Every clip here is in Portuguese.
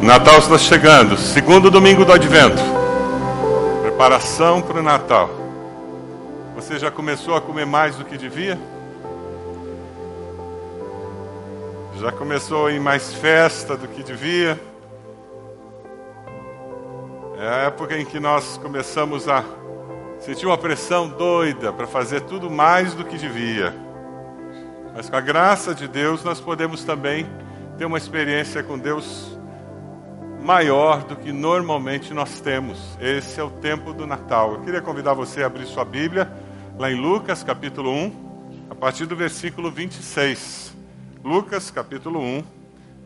Natal está chegando, segundo domingo do Advento. Preparação para o Natal. Você já começou a comer mais do que devia? Já começou a ir mais festa do que devia? É a época em que nós começamos a sentir uma pressão doida para fazer tudo mais do que devia. Mas com a graça de Deus, nós podemos também ter uma experiência com Deus maior do que normalmente nós temos. Esse é o tempo do Natal. Eu queria convidar você a abrir sua Bíblia lá em Lucas, capítulo 1, a partir do versículo 26. Lucas, capítulo 1,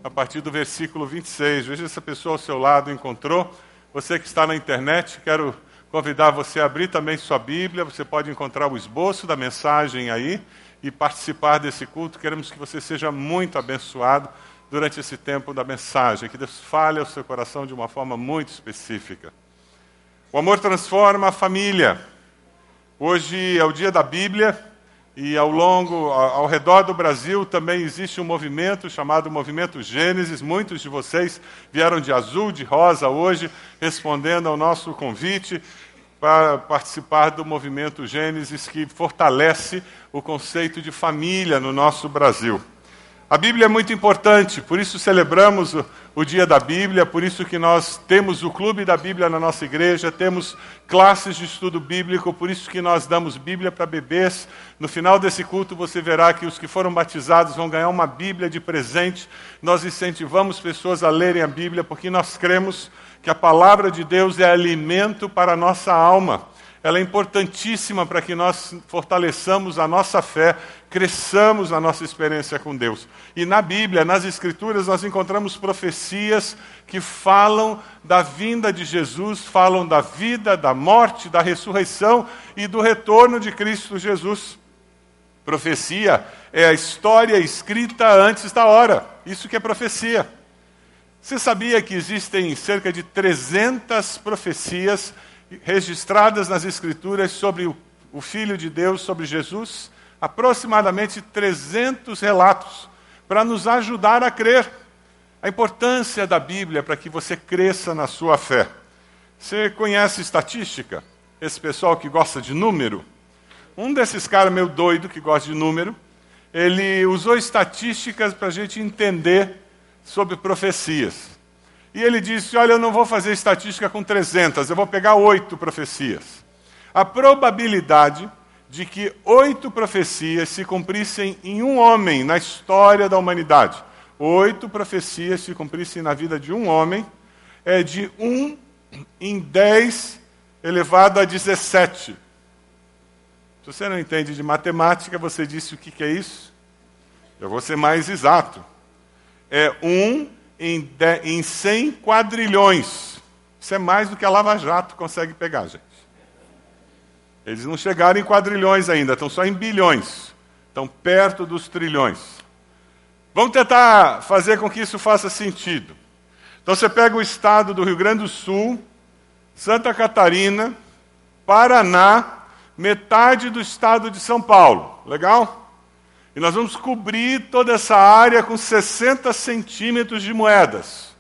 a partir do versículo 26. Veja se a pessoa ao seu lado encontrou. Você que está na internet, quero convidar você a abrir também sua Bíblia. Você pode encontrar o esboço da mensagem aí e participar desse culto. Queremos que você seja muito abençoado durante esse tempo da mensagem, que Deus fale ao seu coração de uma forma muito específica. O amor transforma a família. Hoje é o dia da Bíblia e ao longo, ao redor do Brasil também existe um movimento chamado Movimento Gênesis. Muitos de vocês vieram de azul, de rosa hoje, respondendo ao nosso convite para participar do movimento Gênesis que fortalece o conceito de família no nosso Brasil. A Bíblia é muito importante, por isso celebramos o, o, dia da Bíblia, por isso que nós temos o clube da Bíblia na nossa igreja, temos classes de estudo bíblico, por isso que nós damos Bíblia para bebês. No final desse culto você verá que os que foram batizados vão ganhar uma Bíblia de presente. Nós incentivamos pessoas a lerem a Bíblia porque nós cremos que a palavra de Deus é alimento para a nossa alma ela é importantíssima para que nós fortaleçamos a nossa fé, cresçamos a nossa experiência com Deus. E na Bíblia, nas Escrituras, nós encontramos profecias que falam da vinda de Jesus, falam da vida, da morte, da ressurreição e do retorno de Cristo Jesus. Profecia é a história escrita antes da hora. Isso que é profecia. Você sabia que existem cerca de 300 profecias registradas nas Escrituras sobre o, o Filho de Deus, sobre Jesus, aproximadamente 300 relatos, para nos ajudar a crer. A importância da Bíblia para que você cresça na sua fé. Você conhece estatística? Esse pessoal que gosta de número? Um desses caras meio doido que gosta de número, ele usou estatísticas para a gente entender sobre profecias. E ele disse: Olha, eu não vou fazer estatística com 300, eu vou pegar oito profecias. A probabilidade de que oito profecias se cumprissem em um homem na história da humanidade, oito profecias se cumprissem na vida de um homem, é de um em dez elevado a 17. Se você não entende de matemática, você disse o que, que é isso? Eu vou ser mais exato. É um em, em 100 quadrilhões. Isso é mais do que a Lava Jato consegue pegar, gente. Eles não chegaram em quadrilhões ainda, estão só em bilhões. Estão perto dos trilhões. Vamos tentar fazer com que isso faça sentido. Então você pega o estado do Rio Grande do Sul, Santa Catarina, Paraná, metade do estado de São Paulo. Legal? E nós vamos cobrir toda essa área com 60 centímetros de moedas.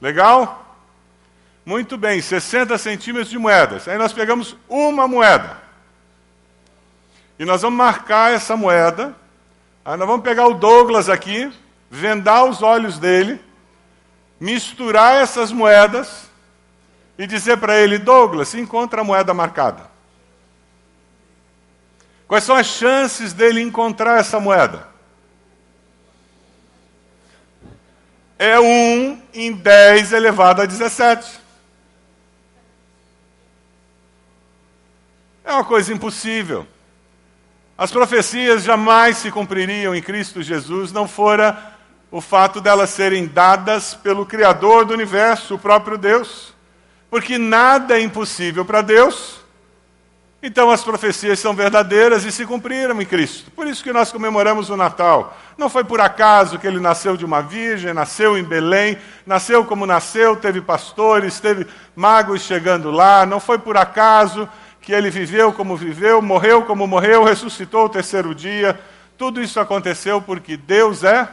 Legal? Muito bem, 60 centímetros de moedas. Aí nós pegamos uma moeda. E nós vamos marcar essa moeda. Aí nós vamos pegar o Douglas aqui, vendar os olhos dele, misturar essas moedas e dizer para ele: Douglas, encontra a moeda marcada. Quais são as chances dele encontrar essa moeda? É 1 em 10 elevado a 17. É uma coisa impossível. As profecias jamais se cumpririam em Cristo Jesus, não fora o fato delas serem dadas pelo Criador do universo, o próprio Deus. Porque nada é impossível para Deus. Então as profecias são verdadeiras e se cumpriram em Cristo. Por isso que nós comemoramos o Natal. Não foi por acaso que ele nasceu de uma virgem, nasceu em Belém, nasceu como nasceu, teve pastores, teve magos chegando lá. Não foi por acaso que ele viveu como viveu, morreu como morreu, ressuscitou o terceiro dia. Tudo isso aconteceu porque Deus é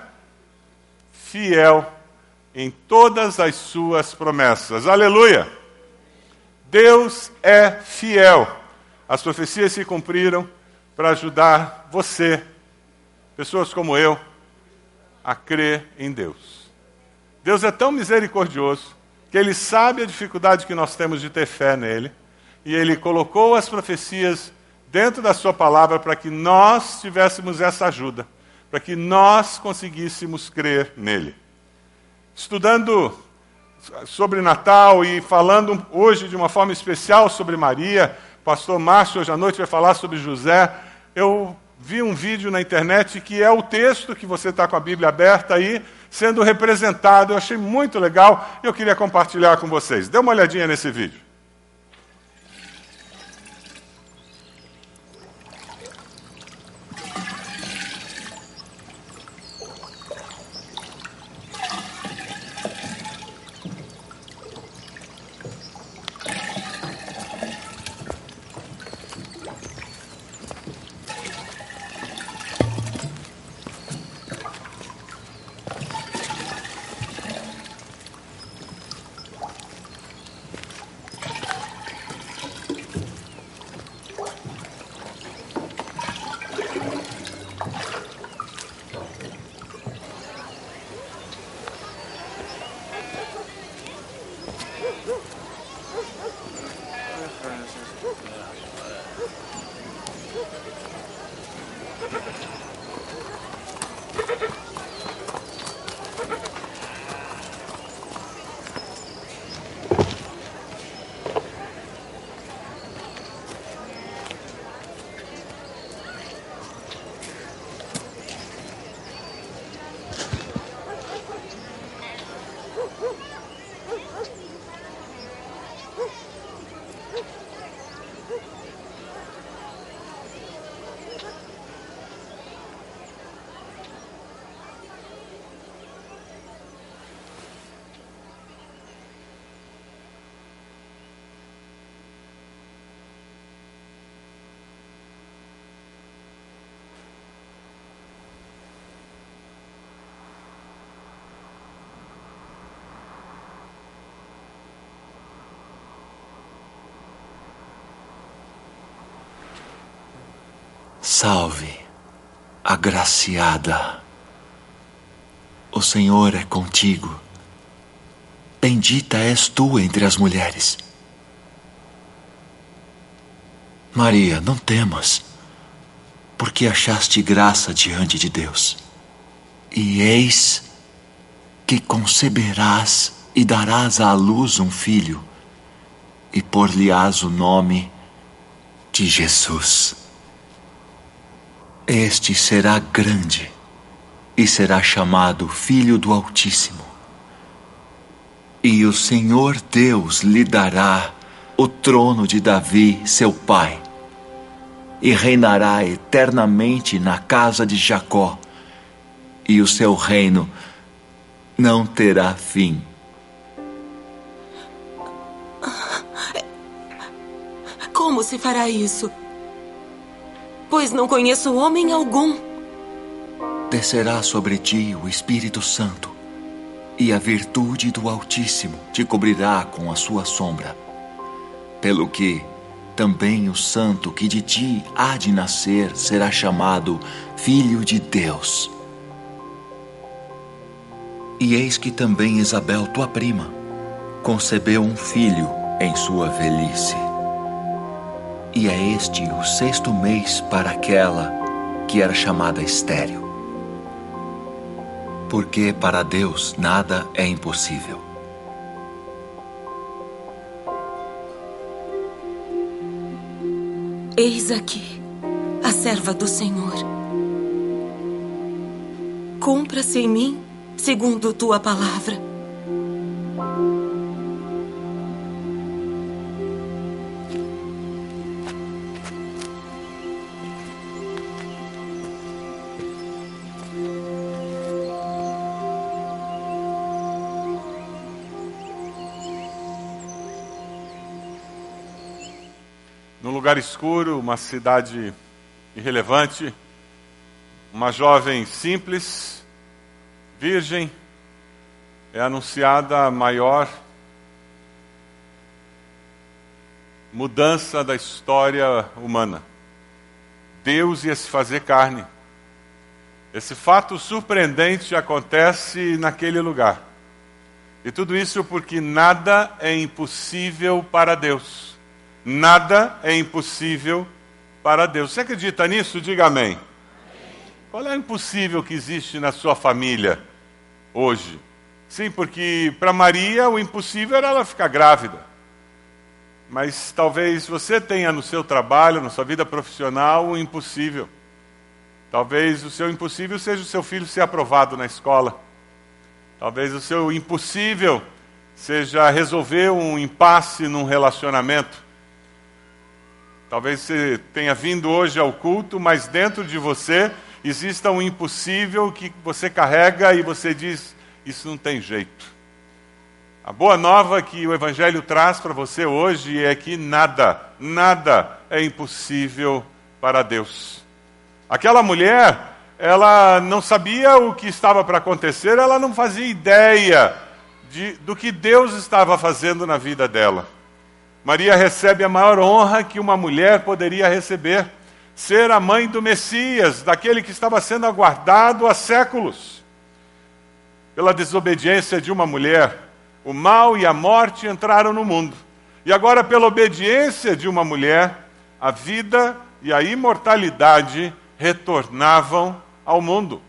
fiel em todas as suas promessas. Aleluia! Deus é fiel. As profecias se cumpriram para ajudar você, pessoas como eu, a crer em Deus. Deus é tão misericordioso que Ele sabe a dificuldade que nós temos de ter fé nele, e Ele colocou as profecias dentro da Sua palavra para que nós tivéssemos essa ajuda, para que nós conseguíssemos crer nele. Estudando sobre Natal e falando hoje de uma forma especial sobre Maria, pastor Márcio hoje à noite vai falar sobre José. Eu vi um vídeo na internet que é o texto que você está com a Bíblia aberta aí, sendo representado. Eu achei muito legal e eu queria compartilhar com vocês. Dê uma olhadinha nesse vídeo. Woo! Salve, agraciada. O Senhor é contigo. Bendita és tu entre as mulheres. Maria, não temas, porque achaste graça diante de Deus. E eis que conceberás e darás à luz um filho, e por-lhe-ás o nome de Jesus. Este será grande e será chamado Filho do Altíssimo. E o Senhor Deus lhe dará o trono de Davi, seu pai, e reinará eternamente na casa de Jacó, e o seu reino não terá fim. Como se fará isso? Pois não conheço homem algum. Descerá sobre ti o Espírito Santo, e a virtude do Altíssimo te cobrirá com a sua sombra. Pelo que também o santo que de ti há de nascer será chamado Filho de Deus. E eis que também Isabel, tua prima, concebeu um filho em sua velhice. E é este o sexto mês para aquela que era chamada estéril. Porque para Deus nada é impossível. Eis aqui a serva do Senhor. Cumpra-se em mim segundo tua palavra. Lugar escuro, uma cidade irrelevante, uma jovem simples, virgem, é anunciada a maior mudança da história humana. Deus ia se fazer carne. Esse fato surpreendente acontece naquele lugar. E tudo isso porque nada é impossível para Deus. Nada é impossível para Deus. Você acredita nisso? Diga amém. Qual é o impossível que existe na sua família hoje? Sim, porque para Maria o impossível era ela ficar grávida. Mas talvez você tenha no seu trabalho, na sua vida profissional, o impossível. Talvez o seu impossível seja o seu filho ser aprovado na escola. Talvez o seu impossível seja resolver um impasse num relacionamento. Talvez você tenha vindo hoje ao culto, mas dentro de você exista um impossível que você carrega e você diz: isso não tem jeito. A boa nova que o Evangelho traz para você hoje é que nada, nada é impossível para Deus. Aquela mulher, ela não sabia o que estava para acontecer, ela não fazia ideia de, do que Deus estava fazendo na vida dela. Maria recebe a maior honra que uma mulher poderia receber: ser a mãe do Messias, daquele que estava sendo aguardado há séculos pela desobediência de uma mulher, o mal e a morte entraram no mundo. E agora, pela obediência de uma mulher, a vida e a imortalidade retornavam ao mundo.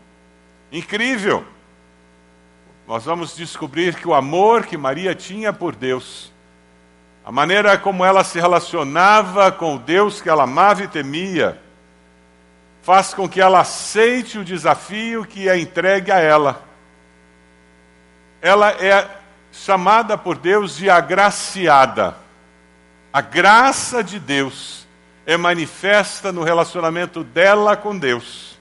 Incrível! Nós vamos descobrir que o amor que Maria tinha por Deus, a maneira como ela se relacionava com o Deus que ela amava e temia, faz com que ela aceite o desafio que é entregue a ela ela é chamada por Deus de agraciada. A graça de Deus é manifesta no relacionamento dela com Deus.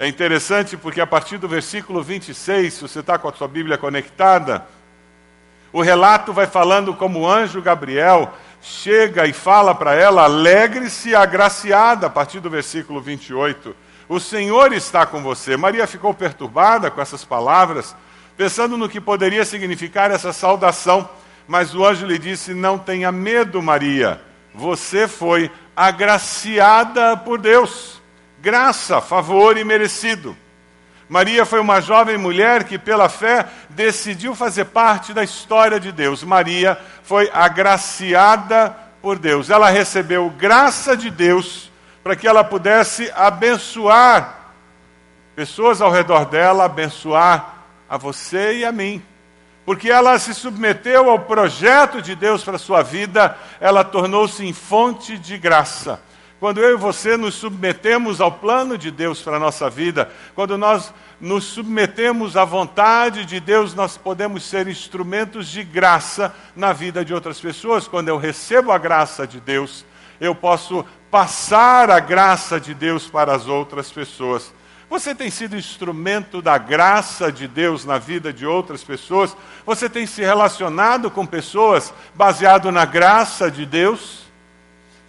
É interessante porque a partir do versículo 26, se você está com a sua Bíblia conectada, o relato vai falando como o anjo Gabriel chega e fala para ela: alegre-se, agraciada, a partir do versículo 28. O Senhor está com você. Maria ficou perturbada com essas palavras pensando no que poderia significar essa saudação. Mas o anjo lhe disse: Não tenha medo, Maria, você foi agraciada por Deus. Graça, favor e merecido. Maria foi uma jovem mulher que, pela fé, decidiu fazer parte da história de Deus. Maria foi agraciada por Deus. Ela recebeu graça de Deus para que ela pudesse abençoar pessoas ao redor dela, abençoar a você e a mim. Porque ela se submeteu ao projeto de Deus para a sua vida, ela tornou-se em fonte de graça. Quando eu e você nos submetemos ao plano de Deus para a nossa vida, quando nós nos submetemos à vontade de Deus, nós podemos ser instrumentos de graça na vida de outras pessoas. Quando eu recebo a graça de Deus, eu posso passar a graça de Deus para as outras pessoas. Você tem sido instrumento da graça de Deus na vida de outras pessoas? Você tem se relacionado com pessoas baseado na graça de Deus?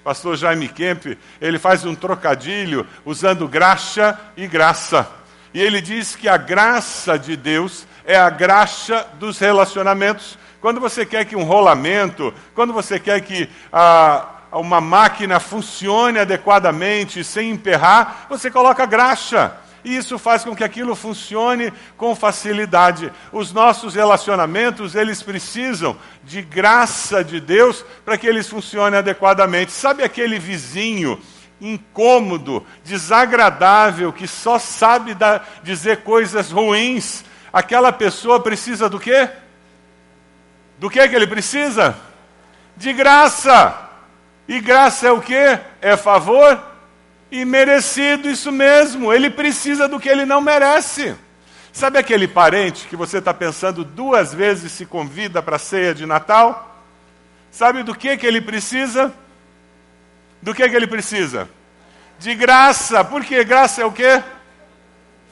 Pastor Jaime Kemp, ele faz um trocadilho usando graxa e graça. E ele diz que a graça de Deus é a graxa dos relacionamentos. Quando você quer que um rolamento, quando você quer que a uma máquina funcione adequadamente, sem emperrar, você coloca graxa. E isso faz com que aquilo funcione com facilidade. Os nossos relacionamentos, eles precisam de graça de Deus para que eles funcionem adequadamente. Sabe aquele vizinho incômodo, desagradável, que só sabe dar, dizer coisas ruins? Aquela pessoa precisa do quê? Do que que ele precisa? De graça. E graça é o quê? É favor e merecido, isso mesmo. Ele precisa do que ele não merece. Sabe aquele parente que você está pensando duas vezes se convida para a ceia de Natal? Sabe do que, que ele precisa? Do que, que ele precisa? De graça. Porque graça é o quê?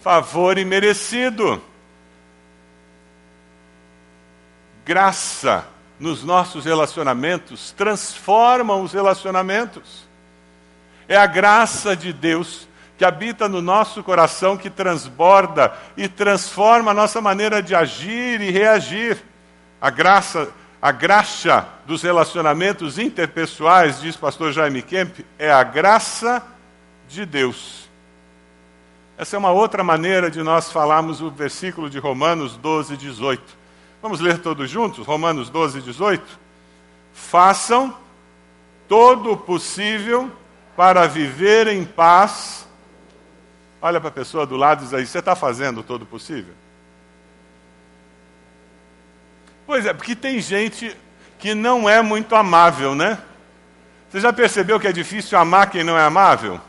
Favor imerecido. Graça nos nossos relacionamentos transforma os relacionamentos. É a graça de Deus que habita no nosso coração, que transborda e transforma a nossa maneira de agir e reagir. A graça, a graxa dos relacionamentos interpessoais, diz pastor Jaime Kemp, é a graça de Deus. Essa é uma outra maneira de nós falarmos o versículo de Romanos 12, 18. Vamos ler todos juntos? Romanos 12, 18. Façam todo o possível para viver em paz. Olha para a pessoa do lado e diz aí: Você está fazendo todo o possível? Pois é, porque tem gente que não é muito amável, né? Você já percebeu que é difícil amar quem não é amável?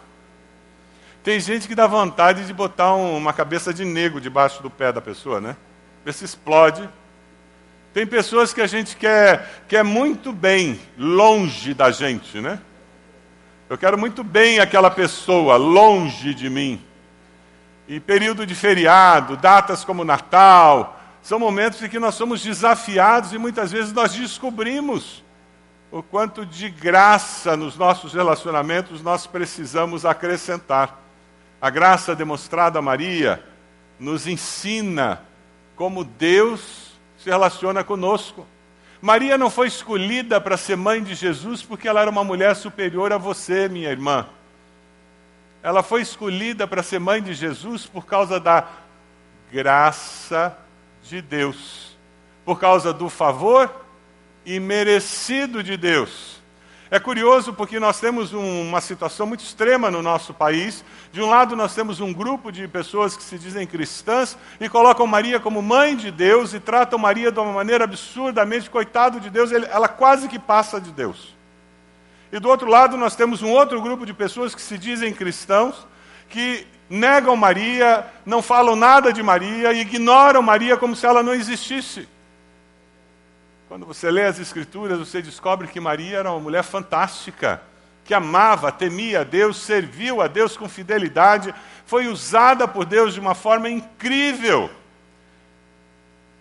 Tem gente que dá vontade de botar um, uma cabeça de negro debaixo do pé da pessoa, né? Ver se explode. Tem pessoas que a gente quer, quer muito bem, longe da gente, né? Eu quero muito bem aquela pessoa, longe de mim. E período de feriado, datas como Natal, são momentos em que nós somos desafiados e muitas vezes nós descobrimos o quanto de graça nos nossos relacionamentos nós precisamos acrescentar. A graça demonstrada a Maria nos ensina como Deus se relaciona conosco. Maria não foi escolhida para ser mãe de Jesus porque ela era uma mulher superior a você, minha irmã. Ela foi escolhida para ser mãe de Jesus por causa da graça de Deus, por causa do favor imerecido de Deus. É curioso porque nós temos um, uma situação muito extrema no nosso país. De um lado, nós temos um grupo de pessoas que se dizem cristãs e colocam Maria como mãe de Deus e tratam Maria de uma maneira absurdamente, coitado de Deus, ela quase que passa de Deus. E do outro lado, nós temos um outro grupo de pessoas que se dizem cristãos, que negam Maria, não falam nada de Maria e ignoram Maria como se ela não existisse. Quando você lê as Escrituras, você descobre que Maria era uma mulher fantástica, que amava, temia a Deus, serviu a Deus com fidelidade, foi usada por Deus de uma forma incrível.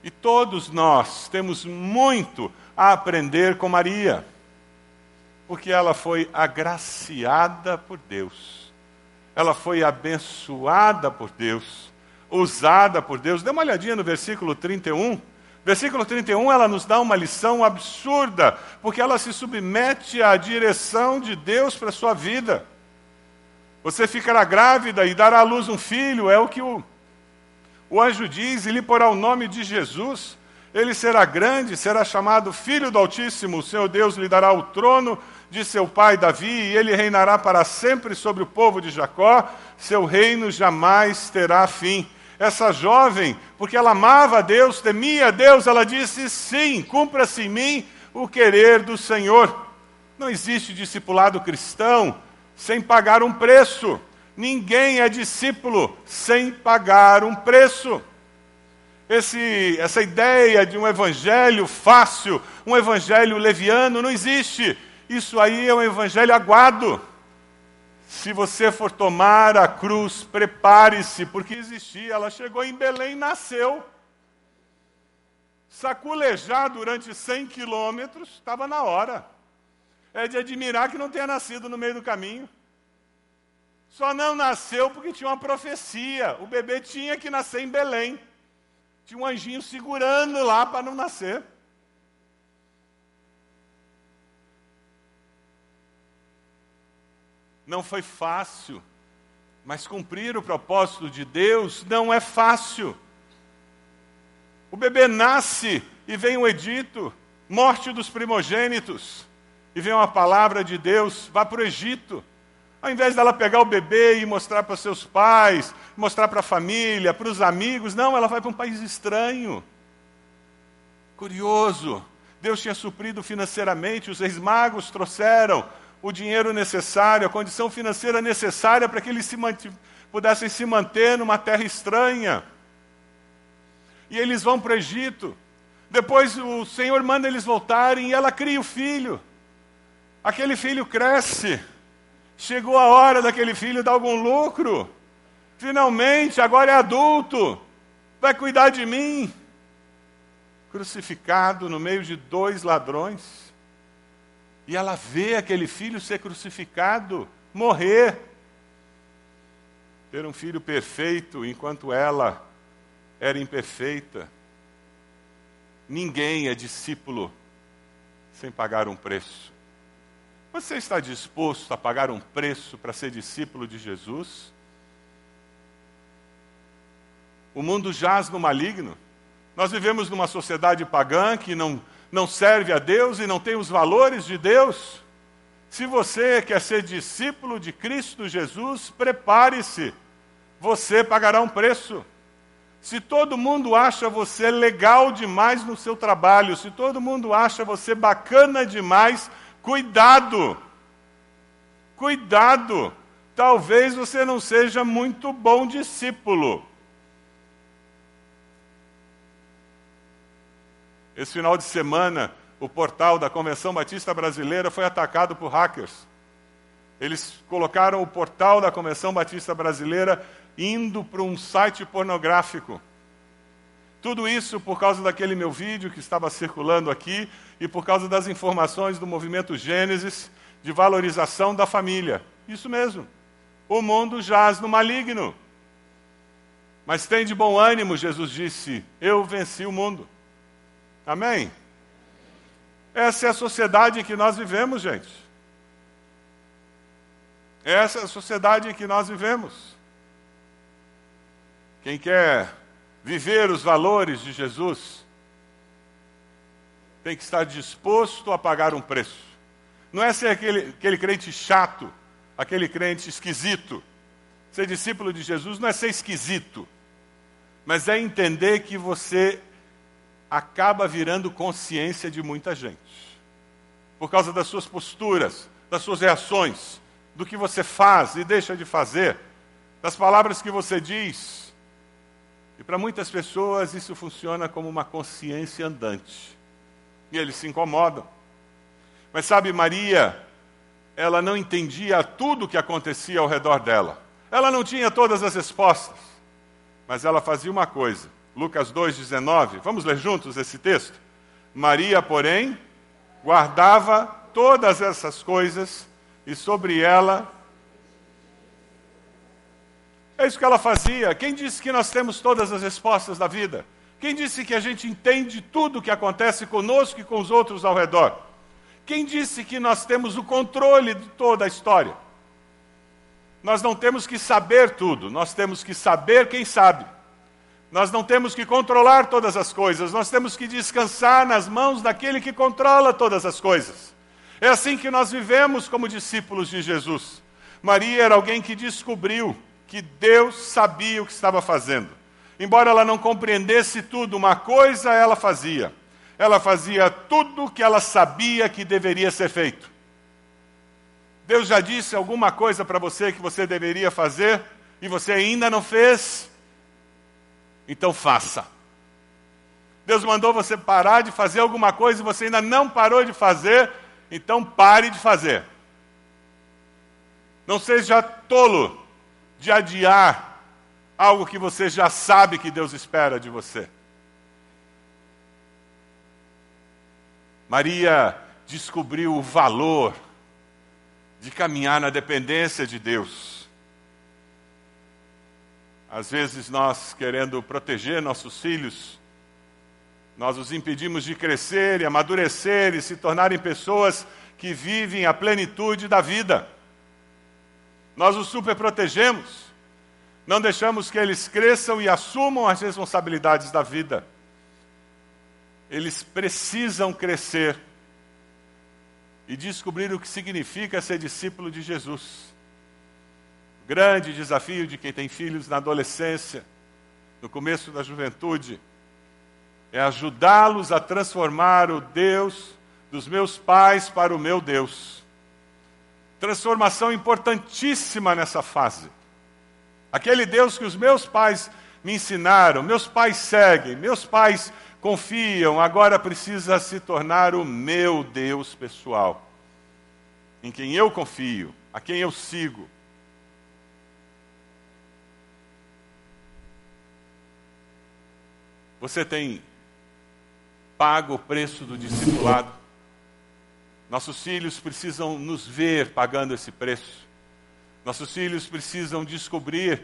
E todos nós temos muito a aprender com Maria, porque ela foi agraciada por Deus ela foi abençoada por Deus, usada por Deus. Dê uma olhadinha no versículo 31. Versículo 31, ela nos dá uma lição absurda, porque ela se submete à direção de Deus para a sua vida. Você ficará grávida e dará à luz um filho, é o que o, o anjo diz, e lhe porá o nome de Jesus. Ele será grande, será chamado Filho do Altíssimo. O Senhor Deus lhe dará o trono de seu pai Davi, e ele reinará para sempre sobre o povo de Jacó, seu reino jamais terá fim. Essa jovem, porque ela amava a Deus, temia a Deus, ela disse: sim, cumpra-se em mim o querer do Senhor. Não existe discipulado cristão sem pagar um preço. Ninguém é discípulo sem pagar um preço. Esse, essa ideia de um evangelho fácil, um evangelho leviano, não existe. Isso aí é um evangelho aguado. Se você for tomar a cruz, prepare-se, porque existia. Ela chegou em Belém, nasceu. Saculejar durante 100 quilômetros, estava na hora. É de admirar que não tenha nascido no meio do caminho. Só não nasceu porque tinha uma profecia. O bebê tinha que nascer em Belém. Tinha um anjinho segurando lá para não nascer. Não foi fácil, mas cumprir o propósito de Deus não é fácil. O bebê nasce e vem um edito, morte dos primogênitos, e vem uma palavra de Deus, vá para o Egito. Ao invés dela pegar o bebê e mostrar para seus pais, mostrar para a família, para os amigos, não, ela vai para um país estranho. Curioso, Deus tinha suprido financeiramente, os reis magos trouxeram o dinheiro necessário, a condição financeira necessária para que eles se pudessem se manter numa terra estranha. E eles vão para o Egito. Depois o Senhor manda eles voltarem e ela cria o filho. Aquele filho cresce. Chegou a hora daquele filho dar algum lucro. Finalmente, agora é adulto. Vai cuidar de mim. Crucificado no meio de dois ladrões. E ela vê aquele filho ser crucificado, morrer. ter um filho perfeito enquanto ela era imperfeita. Ninguém é discípulo sem pagar um preço. Você está disposto a pagar um preço para ser discípulo de Jesus? O mundo jaz no maligno. Nós vivemos numa sociedade pagã que não, não serve a Deus e não tem os valores de Deus. Se você quer ser discípulo de Cristo Jesus, prepare-se. Você pagará um preço. Se todo mundo acha você legal demais no seu trabalho, se todo mundo acha você bacana demais, cuidado. Cuidado. Talvez você não seja muito bom discípulo. Esse final de semana, o portal da Convenção Batista Brasileira foi atacado por hackers. Eles colocaram o portal da Convenção Batista Brasileira indo para um site pornográfico. Tudo isso por causa daquele meu vídeo que estava circulando aqui e por causa das informações do movimento Gênesis de valorização da família. Isso mesmo. O mundo jaz no maligno. Mas tem de bom ânimo, Jesus disse: Eu venci o mundo. Amém? Essa é a sociedade em que nós vivemos, gente. Essa é a sociedade em que nós vivemos. Quem quer viver os valores de Jesus tem que estar disposto a pagar um preço. Não é ser aquele, aquele crente chato, aquele crente esquisito. Ser discípulo de Jesus não é ser esquisito, mas é entender que você acaba virando consciência de muita gente. Por causa das suas posturas, das suas reações, do que você faz e deixa de fazer, das palavras que você diz. E para muitas pessoas isso funciona como uma consciência andante. E eles se incomodam. Mas sabe, Maria, ela não entendia tudo o que acontecia ao redor dela. Ela não tinha todas as respostas. Mas ela fazia uma coisa: Lucas 2,19. Vamos ler juntos esse texto? Maria, porém, guardava todas essas coisas e sobre ela. É isso que ela fazia. Quem disse que nós temos todas as respostas da vida? Quem disse que a gente entende tudo o que acontece conosco e com os outros ao redor? Quem disse que nós temos o controle de toda a história? Nós não temos que saber tudo, nós temos que saber quem sabe. Nós não temos que controlar todas as coisas, nós temos que descansar nas mãos daquele que controla todas as coisas. É assim que nós vivemos como discípulos de Jesus. Maria era alguém que descobriu que Deus sabia o que estava fazendo. Embora ela não compreendesse tudo, uma coisa ela fazia. Ela fazia tudo o que ela sabia que deveria ser feito. Deus já disse alguma coisa para você que você deveria fazer e você ainda não fez? Então faça. Deus mandou você parar de fazer alguma coisa e você ainda não parou de fazer, então pare de fazer. Não seja tolo de adiar algo que você já sabe que Deus espera de você. Maria descobriu o valor de caminhar na dependência de Deus. Às vezes nós, querendo proteger nossos filhos, nós os impedimos de crescer e amadurecer e se tornarem pessoas que vivem a plenitude da vida. Nós os superprotegemos, não deixamos que eles cresçam e assumam as responsabilidades da vida. Eles precisam crescer e descobrir o que significa ser discípulo de Jesus grande desafio de quem tem filhos na adolescência, no começo da juventude, é ajudá-los a transformar o Deus dos meus pais para o meu Deus. Transformação importantíssima nessa fase. Aquele Deus que os meus pais me ensinaram, meus pais seguem, meus pais confiam, agora precisa se tornar o meu Deus pessoal, em quem eu confio, a quem eu sigo Você tem pago o preço do discipulado? Nossos filhos precisam nos ver pagando esse preço. Nossos filhos precisam descobrir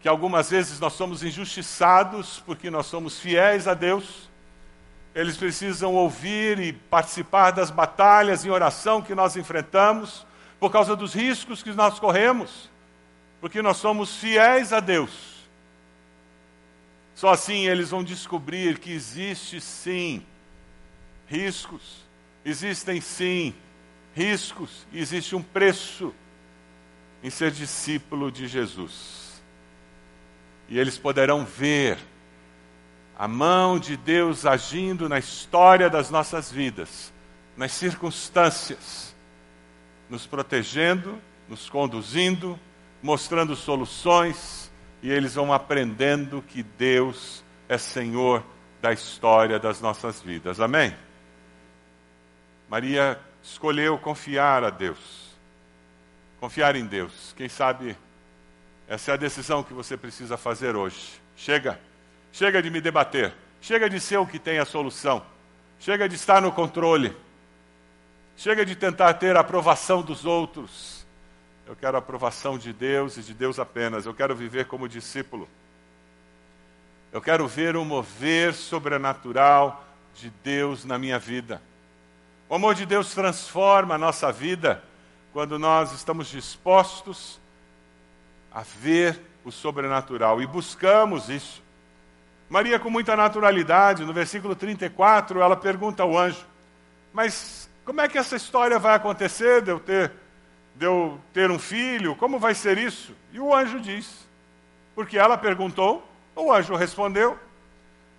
que algumas vezes nós somos injustiçados porque nós somos fiéis a Deus. Eles precisam ouvir e participar das batalhas em oração que nós enfrentamos, por causa dos riscos que nós corremos, porque nós somos fiéis a Deus. Só assim eles vão descobrir que existe sim riscos, existem sim riscos, existe um preço em ser discípulo de Jesus. E eles poderão ver a mão de Deus agindo na história das nossas vidas, nas circunstâncias, nos protegendo, nos conduzindo, mostrando soluções, e eles vão aprendendo que Deus é Senhor da história das nossas vidas. Amém? Maria escolheu confiar a Deus. Confiar em Deus. Quem sabe essa é a decisão que você precisa fazer hoje. Chega. Chega de me debater. Chega de ser o que tem a solução. Chega de estar no controle. Chega de tentar ter a aprovação dos outros. Eu quero a aprovação de Deus e de Deus apenas. Eu quero viver como discípulo. Eu quero ver o mover sobrenatural de Deus na minha vida. O amor de Deus transforma a nossa vida quando nós estamos dispostos a ver o sobrenatural e buscamos isso. Maria, com muita naturalidade, no versículo 34, ela pergunta ao anjo: Mas como é que essa história vai acontecer de eu ter, de eu ter um filho? Como vai ser isso? E o anjo diz: Porque ela perguntou, o anjo respondeu: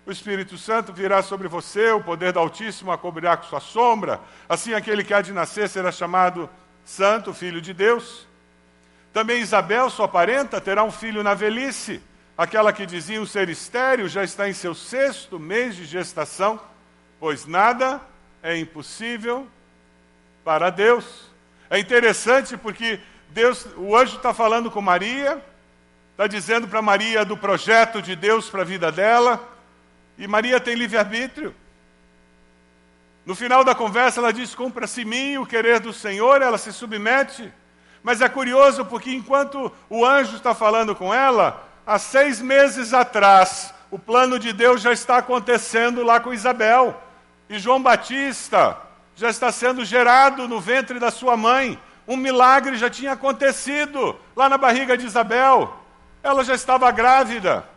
O Espírito Santo virá sobre você, o poder do Altíssimo a cobrirá com sua sombra. Assim, aquele que há de nascer será chamado Santo, Filho de Deus. Também Isabel, sua parenta, terá um filho na velhice Aquela que diziam ser estéril já está em seu sexto mês de gestação, pois nada é impossível para Deus. É interessante porque Deus, o anjo está falando com Maria, está dizendo para Maria do projeto de Deus para a vida dela, e Maria tem livre-arbítrio. No final da conversa, ela diz: Cumpra-se mim o querer do Senhor, ela se submete. Mas é curioso porque enquanto o anjo está falando com ela, há seis meses atrás, o plano de Deus já está acontecendo lá com Isabel. E João Batista já está sendo gerado no ventre da sua mãe. Um milagre já tinha acontecido lá na barriga de Isabel. Ela já estava grávida.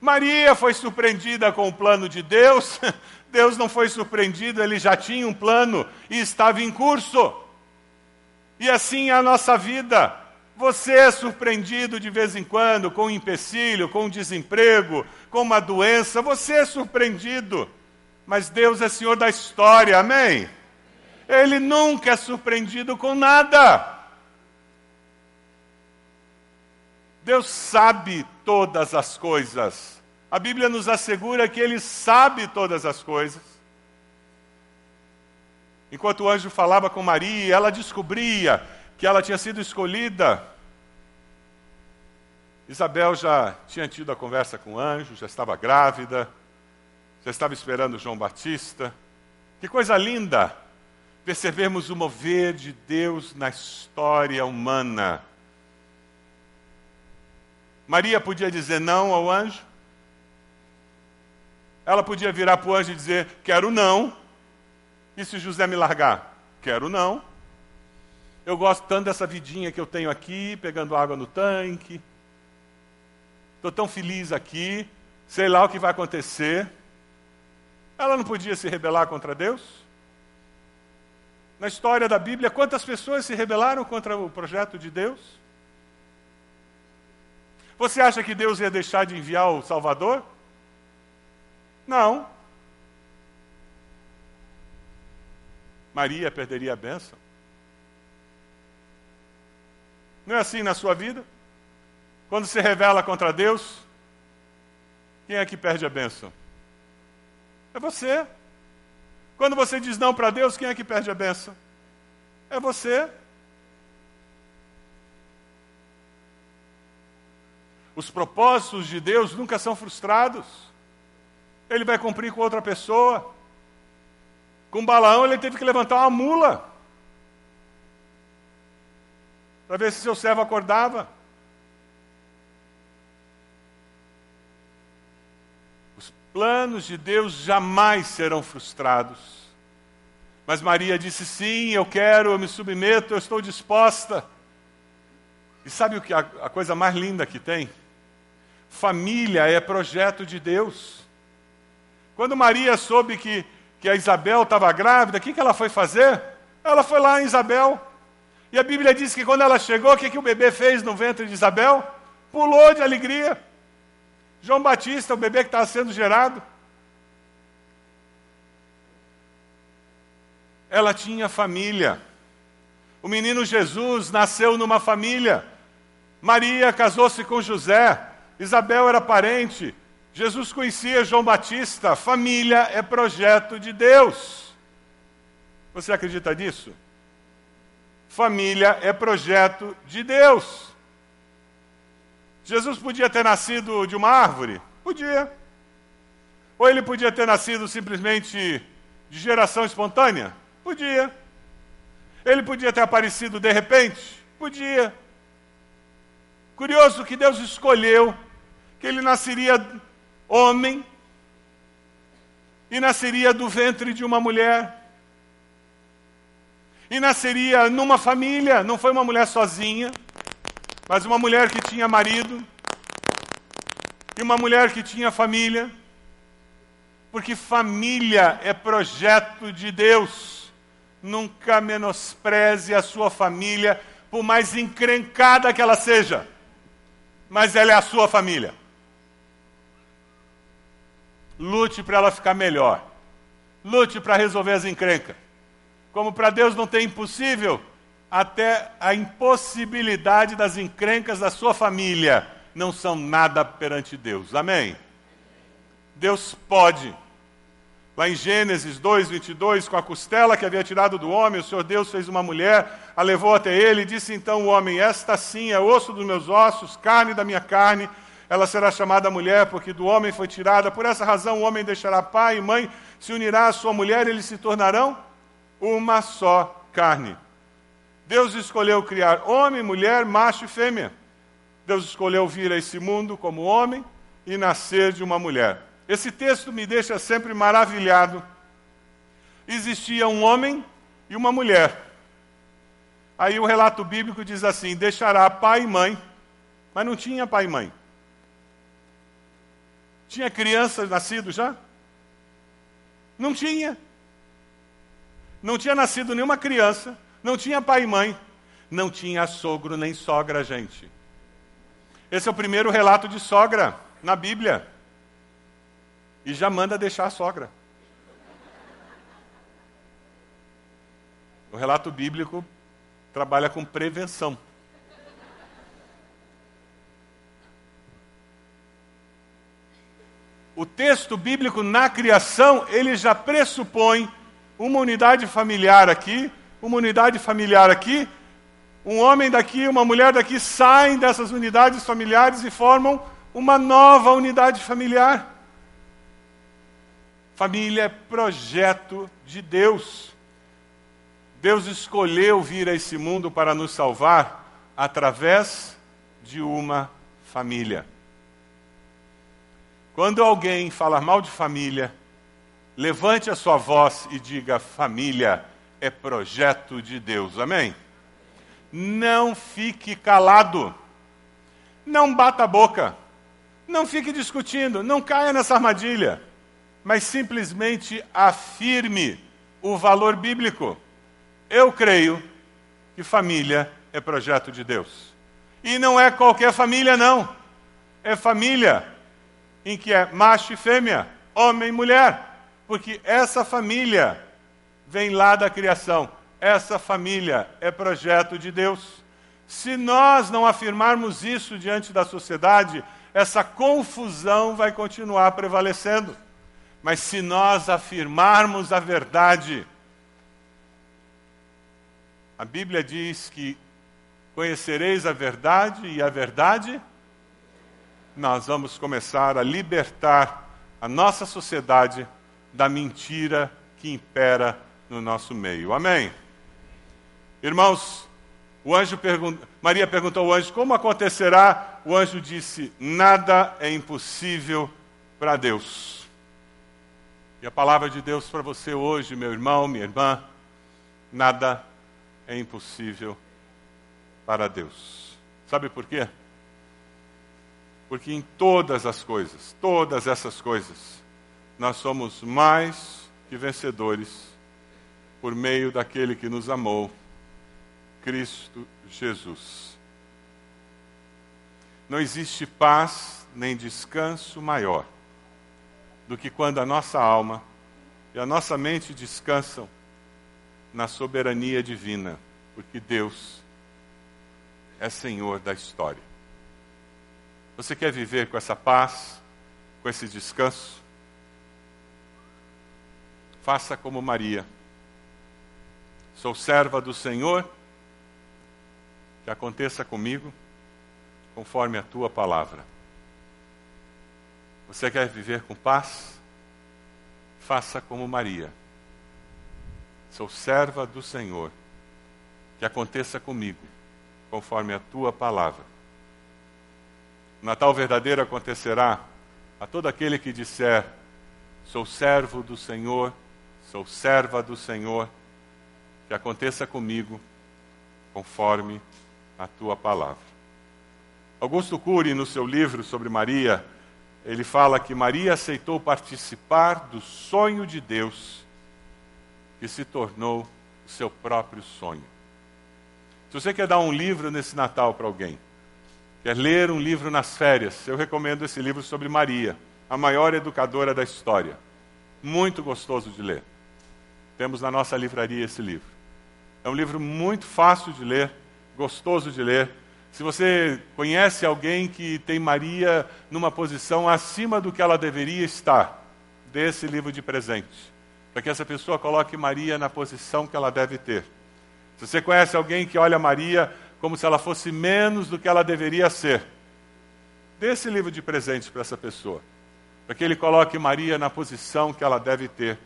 Maria foi surpreendida com o plano de Deus. Deus não foi surpreendido, ele já tinha um plano e estava em curso. E assim é a nossa vida. Você é surpreendido de vez em quando com um empecilho, com um desemprego, com uma doença, você é surpreendido. Mas Deus é Senhor da história, amém? Ele nunca é surpreendido com nada. Deus sabe todas as coisas. A Bíblia nos assegura que Ele sabe todas as coisas. Enquanto o anjo falava com Maria, ela descobria que ela tinha sido escolhida. Isabel já tinha tido a conversa com o anjo, já estava grávida, já estava esperando João Batista. Que coisa linda percebermos o mover de Deus na história humana. Maria podia dizer não ao anjo. Ela podia virar para o anjo e dizer: Quero não. E se José me largar? Quero não. Eu gosto tanto dessa vidinha que eu tenho aqui, pegando água no tanque. Estou tão feliz aqui, sei lá o que vai acontecer. Ela não podia se rebelar contra Deus? Na história da Bíblia, quantas pessoas se rebelaram contra o projeto de Deus? Você acha que Deus ia deixar de enviar o Salvador? Não. Maria perderia a bênção. Não é assim na sua vida? Quando se revela contra Deus, quem é que perde a bênção? É você. Quando você diz não para Deus, quem é que perde a bênção? É você. Os propósitos de Deus nunca são frustrados. Ele vai cumprir com outra pessoa. Com Balaão, ele teve que levantar uma mula para ver se seu servo acordava. Planos de Deus jamais serão frustrados. Mas Maria disse: sim, eu quero, eu me submeto, eu estou disposta. E sabe o que a, a coisa mais linda que tem? Família é projeto de Deus. Quando Maria soube que, que a Isabel estava grávida, o que, que ela foi fazer? Ela foi lá em Isabel. E a Bíblia diz que quando ela chegou, o que, que o bebê fez no ventre de Isabel? Pulou de alegria. João Batista, o bebê que estava sendo gerado. Ela tinha família. O menino Jesus nasceu numa família. Maria casou-se com José. Isabel era parente. Jesus conhecia João Batista. Família é projeto de Deus. Você acredita nisso? Família é projeto de Deus. Jesus podia ter nascido de uma árvore? Podia. Ou ele podia ter nascido simplesmente de geração espontânea? Podia. Ele podia ter aparecido de repente? Podia. Curioso que Deus escolheu que ele nasceria homem e nasceria do ventre de uma mulher. E nasceria numa família, não foi uma mulher sozinha, mas uma mulher que tinha marido e uma mulher que tinha família. Porque família é projeto de Deus. Nunca menospreze a sua família, por mais encrencada que ela seja. Mas ela é a sua família. Lute para ela ficar melhor. Lute para resolver as encrencas. Como para Deus não tem impossível, até a impossibilidade das encrencas da sua família não são nada perante Deus. Amém? Deus pode. Lá em Gênesis 2, 22, com a costela que havia tirado do homem, o Senhor Deus fez uma mulher, a levou até ele e disse então o homem: Esta sim é osso dos meus ossos, carne da minha carne ela será chamada mulher, porque do homem foi tirada. Por essa razão, o homem deixará pai e mãe, se unirá à sua mulher, e eles se tornarão uma só carne. Deus escolheu criar homem, mulher, macho e fêmea. Deus escolheu vir a esse mundo como homem e nascer de uma mulher. Esse texto me deixa sempre maravilhado. Existia um homem e uma mulher. Aí o relato bíblico diz assim: deixará pai e mãe, mas não tinha pai e mãe. Tinha criança nascido já? Não tinha. Não tinha nascido nenhuma criança, não tinha pai e mãe, não tinha sogro nem sogra, gente. Esse é o primeiro relato de sogra na Bíblia. E já manda deixar a sogra. O relato bíblico trabalha com prevenção. o texto bíblico na criação, ele já pressupõe uma unidade familiar aqui, uma unidade familiar aqui, um homem daqui, uma mulher daqui saem dessas unidades familiares e formam uma nova unidade familiar. Família é projeto de Deus. Deus escolheu vir a esse mundo para nos salvar através de uma família. Quando alguém falar mal de família, levante a sua voz e diga: família é projeto de Deus. Amém? Não fique calado. Não bata a boca. Não fique discutindo. Não caia nessa armadilha. Mas simplesmente afirme o valor bíblico. Eu creio que família é projeto de Deus. E não é qualquer família, não. É família em que é macho e fêmea, homem e mulher, porque essa família vem lá da criação. Essa família é projeto de Deus. Se nós não afirmarmos isso diante da sociedade, essa confusão vai continuar prevalecendo. Mas se nós afirmarmos a verdade, a Bíblia diz que conhecereis a verdade e a verdade nós vamos começar a libertar a nossa sociedade da mentira que impera no nosso meio. Amém? Irmãos, o anjo Maria perguntou ao anjo como acontecerá. O anjo disse: Nada é impossível para Deus. E a palavra de Deus para você hoje, meu irmão, minha irmã, nada é impossível para Deus. Sabe por quê? Porque em todas as coisas, todas essas coisas, nós somos mais que vencedores por meio daquele que nos amou, Cristo Jesus. Não existe paz nem descanso maior do que quando a nossa alma e a nossa mente descansam na soberania divina, porque Deus é Senhor da história. Você quer viver com essa paz, com esse descanso? Faça como Maria. Sou serva do Senhor, que aconteça comigo conforme a tua palavra. Você quer viver com paz? Faça como Maria. Sou serva do Senhor. Que aconteça comigo, conforme a tua palavra. O Natal verdadeiro acontecerá a todo aquele que disser: Sou servo do Senhor, sou serva do Senhor. Que aconteça comigo, conforme a tua palavra. Augusto Cury, no seu livro sobre Maria, ele fala que Maria aceitou participar do sonho de Deus, que se tornou o seu próprio sonho. Se você quer dar um livro nesse Natal para alguém, quer ler um livro nas férias, eu recomendo esse livro sobre Maria, a maior educadora da história. Muito gostoso de ler. Temos na nossa livraria esse livro. É um livro muito fácil de ler, gostoso de ler se você conhece alguém que tem Maria numa posição acima do que ela deveria estar, dê esse livro de presente, para que essa pessoa coloque Maria na posição que ela deve ter. Se você conhece alguém que olha Maria como se ela fosse menos do que ela deveria ser, dê esse livro de presente para essa pessoa, para que ele coloque Maria na posição que ela deve ter.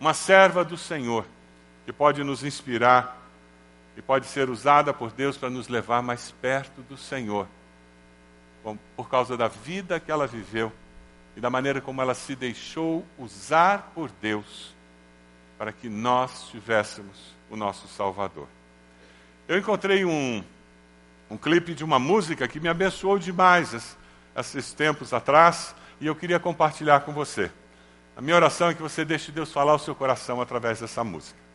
Uma serva do Senhor, que pode nos inspirar e pode ser usada por Deus para nos levar mais perto do Senhor, por causa da vida que ela viveu e da maneira como ela se deixou usar por Deus para que nós tivéssemos o nosso Salvador. Eu encontrei um, um clipe de uma música que me abençoou demais esses tempos atrás e eu queria compartilhar com você. A minha oração é que você deixe Deus falar o seu coração através dessa música.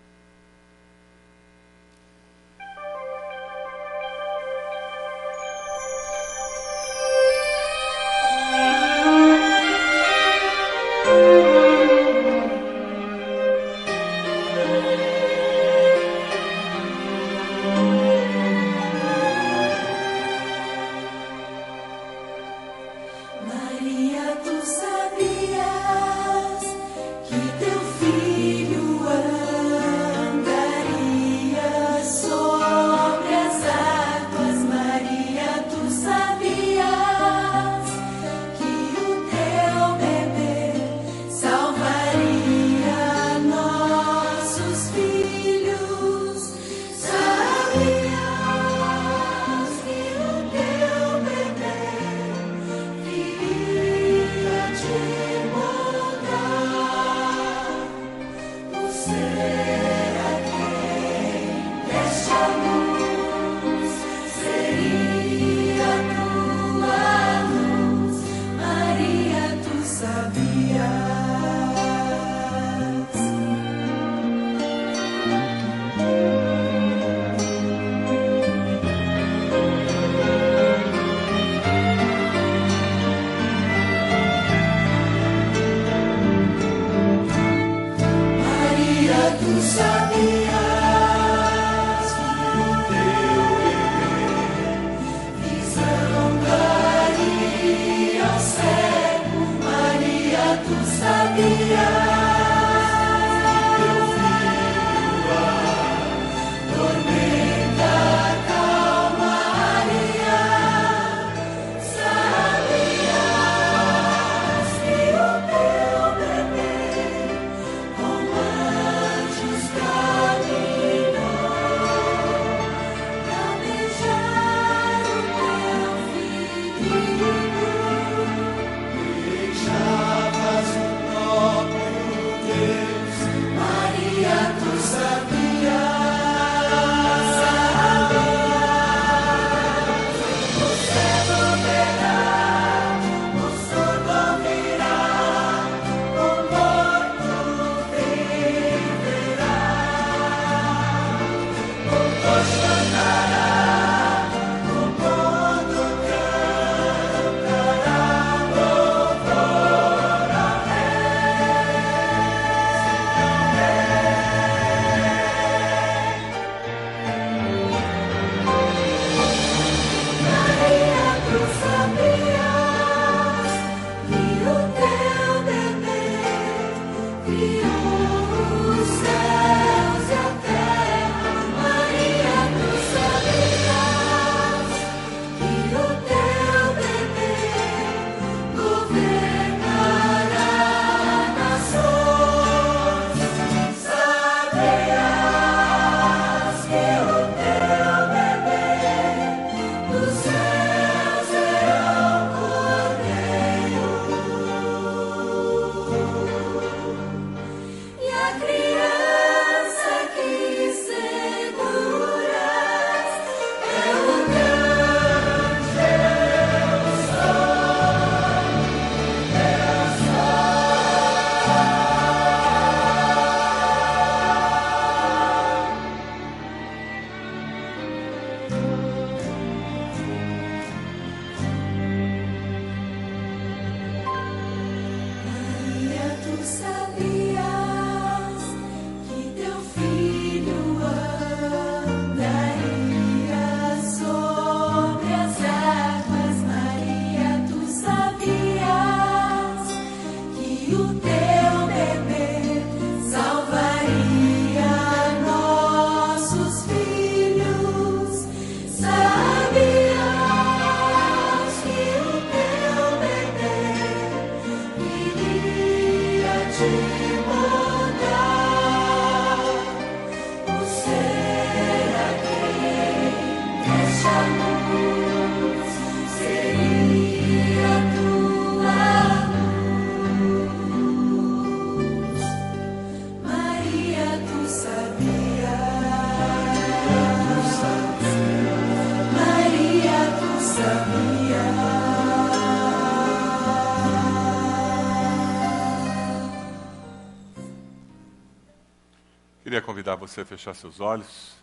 Você fechar seus olhos,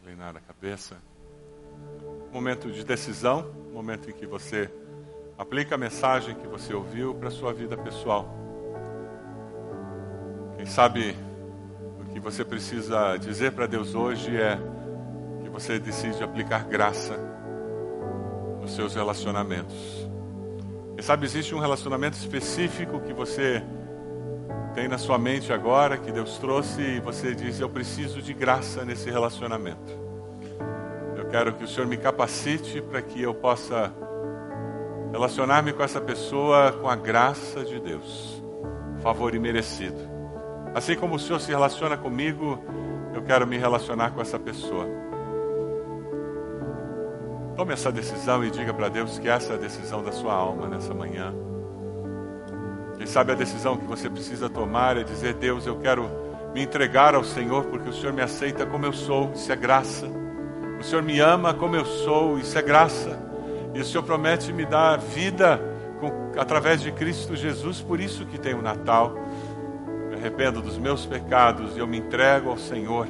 inclinar a cabeça. Momento de decisão, momento em que você aplica a mensagem que você ouviu para a sua vida pessoal. Quem sabe o que você precisa dizer para Deus hoje é que você decide aplicar graça nos seus relacionamentos. Quem sabe existe um relacionamento específico que você tem na sua mente agora que Deus trouxe e você diz: Eu preciso de graça nesse relacionamento. Eu quero que o Senhor me capacite para que eu possa relacionar-me com essa pessoa com a graça de Deus, favor imerecido. Assim como o Senhor se relaciona comigo, eu quero me relacionar com essa pessoa. Tome essa decisão e diga para Deus que essa é a decisão da sua alma nessa manhã. Quem sabe a decisão que você precisa tomar é dizer: Deus, eu quero me entregar ao Senhor porque o Senhor me aceita como eu sou, isso é graça. O Senhor me ama como eu sou, isso é graça. E o Senhor promete me dar vida com, através de Cristo Jesus, por isso que tem o Natal. Me arrependo dos meus pecados e eu me entrego ao Senhor.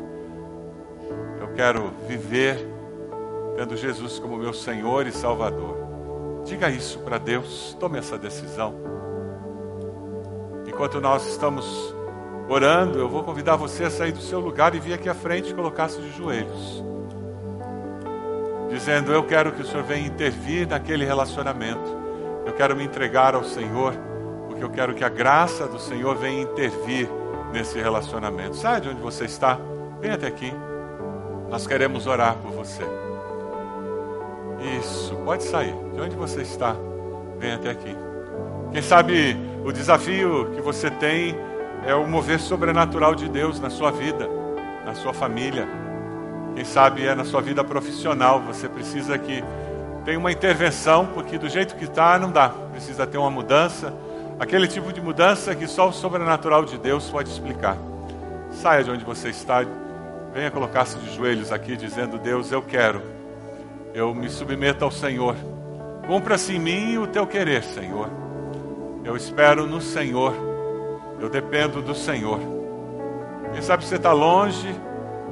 Eu quero viver tendo Jesus como meu Senhor e Salvador. Diga isso para Deus, tome essa decisão. Enquanto nós estamos orando, eu vou convidar você a sair do seu lugar e vir aqui à frente e colocar-se de joelhos. Dizendo: Eu quero que o Senhor venha intervir naquele relacionamento. Eu quero me entregar ao Senhor, porque eu quero que a graça do Senhor venha intervir nesse relacionamento. Sai de onde você está, vem até aqui. Nós queremos orar por você. Isso, pode sair. De onde você está, vem até aqui. Quem sabe o desafio que você tem é o mover sobrenatural de Deus na sua vida, na sua família. Quem sabe é na sua vida profissional. Você precisa que tenha uma intervenção, porque do jeito que está, não dá. Precisa ter uma mudança. Aquele tipo de mudança que só o sobrenatural de Deus pode explicar. Saia de onde você está. Venha colocar-se de joelhos aqui, dizendo: Deus, eu quero. Eu me submeto ao Senhor. Cumpra-se em mim o teu querer, Senhor. Eu espero no Senhor. Eu dependo do Senhor. Quem sabe você está longe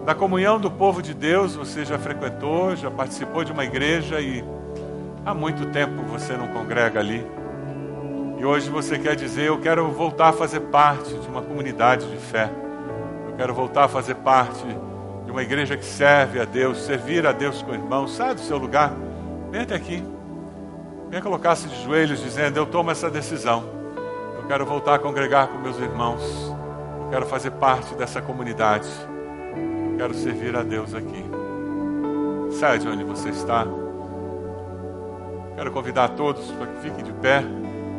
da comunhão do povo de Deus, você já frequentou, já participou de uma igreja e há muito tempo você não congrega ali. E hoje você quer dizer: Eu quero voltar a fazer parte de uma comunidade de fé. Eu quero voltar a fazer parte de uma igreja que serve a Deus, servir a Deus com irmãos. Sai do seu lugar, vem até aqui. Venha colocar-se de joelhos dizendo: Eu tomo essa decisão. Eu quero voltar a congregar com meus irmãos. Eu quero fazer parte dessa comunidade. Eu quero servir a Deus aqui. Sai de onde você está. Quero convidar todos para que fiquem de pé.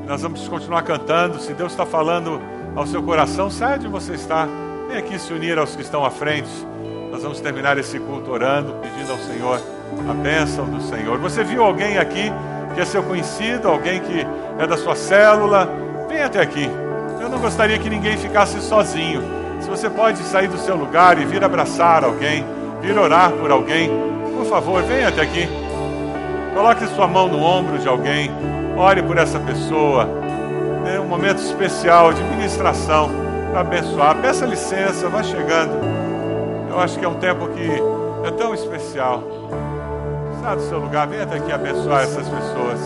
Nós vamos continuar cantando. Se Deus está falando ao seu coração, sai de onde você está. Vem aqui se unir aos que estão à frente. Nós vamos terminar esse culto orando, pedindo ao Senhor a bênção do Senhor. Você viu alguém aqui que é seu conhecido, alguém que é da sua célula? Vem até aqui. Eu não gostaria que ninguém ficasse sozinho. Se você pode sair do seu lugar e vir abraçar alguém, vir orar por alguém, por favor, venha até aqui. Coloque sua mão no ombro de alguém, ore por essa pessoa. É um momento especial de ministração para abençoar. Peça licença, vá chegando. Eu acho que é um tempo que é tão especial. Sai do seu lugar, venha até aqui abençoar essas pessoas.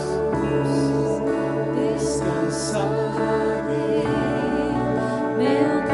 Meu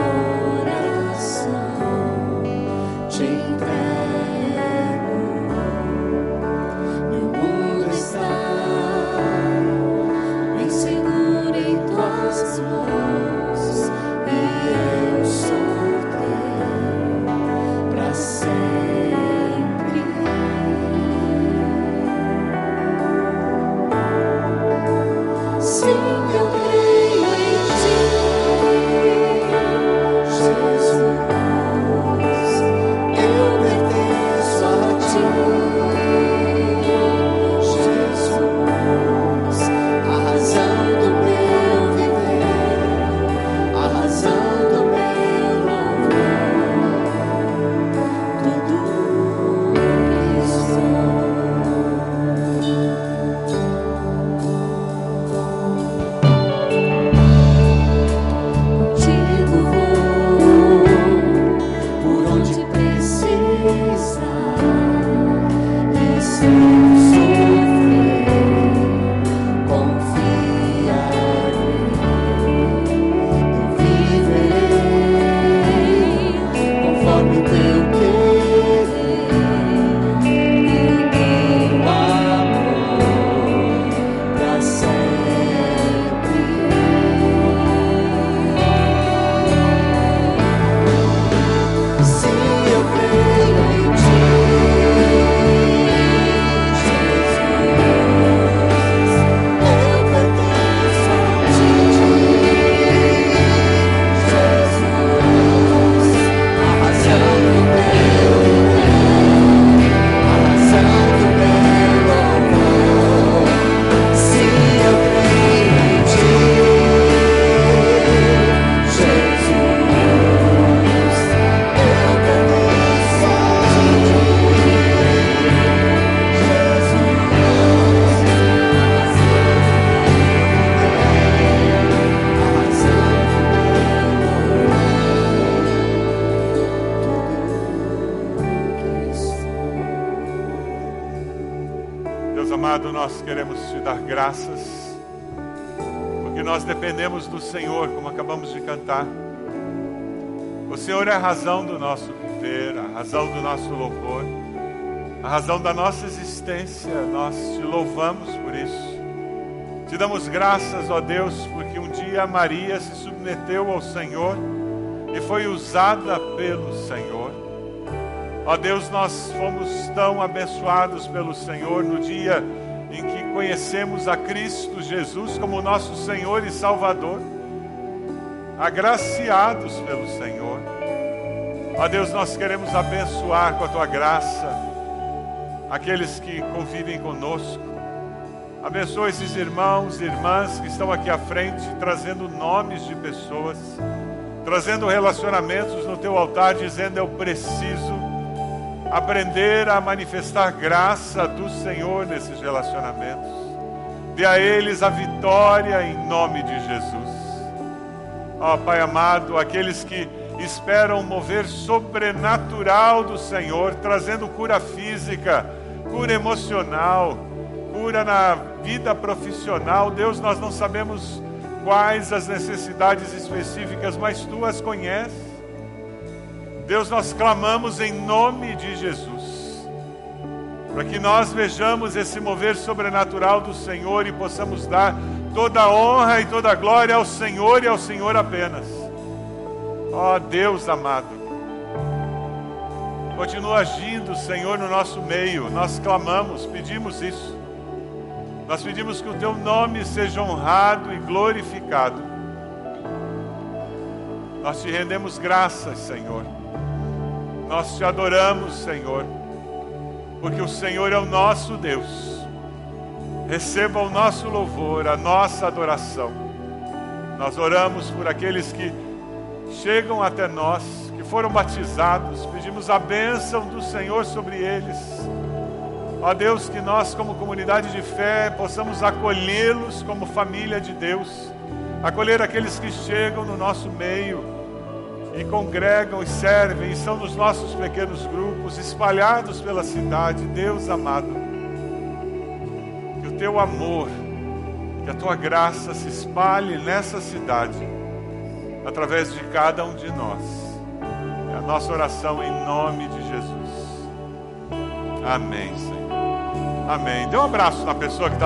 do Senhor, como acabamos de cantar. O Senhor é a razão do nosso viver, a razão do nosso louvor, a razão da nossa existência. Nós te louvamos por isso. Te damos graças, ó Deus, porque um dia Maria se submeteu ao Senhor e foi usada pelo Senhor. Ó Deus, nós fomos tão abençoados pelo Senhor no dia em que conhecemos a Cristo Jesus como nosso Senhor e Salvador, agraciados pelo Senhor. Ó Deus, nós queremos abençoar com a tua graça aqueles que convivem conosco. Abençoa esses irmãos e irmãs que estão aqui à frente, trazendo nomes de pessoas, trazendo relacionamentos no teu altar, dizendo: Eu preciso aprender a manifestar graça do Senhor nesses relacionamentos. Dê a eles a vitória em nome de Jesus. Ó Pai amado, aqueles que esperam mover sobrenatural do Senhor, trazendo cura física, cura emocional, cura na vida profissional. Deus, nós não sabemos quais as necessidades específicas, mas tu as conheces. Deus, nós clamamos em nome de Jesus, para que nós vejamos esse mover sobrenatural do Senhor e possamos dar Toda honra e toda glória ao Senhor e ao Senhor apenas. Ó Deus amado. Continua agindo, Senhor, no nosso meio. Nós clamamos, pedimos isso. Nós pedimos que o teu nome seja honrado e glorificado. Nós te rendemos graças, Senhor. Nós te adoramos, Senhor, porque o Senhor é o nosso Deus. Receba o nosso louvor, a nossa adoração. Nós oramos por aqueles que chegam até nós, que foram batizados, pedimos a bênção do Senhor sobre eles. Ó Deus, que nós, como comunidade de fé, possamos acolhê-los como família de Deus, acolher aqueles que chegam no nosso meio e congregam e servem, e são nos nossos pequenos grupos, espalhados pela cidade. Deus amado, que o teu amor, que a tua graça se espalhe nessa cidade, através de cada um de nós. É a nossa oração em nome de Jesus. Amém, Senhor. Amém. Dê um abraço na pessoa que está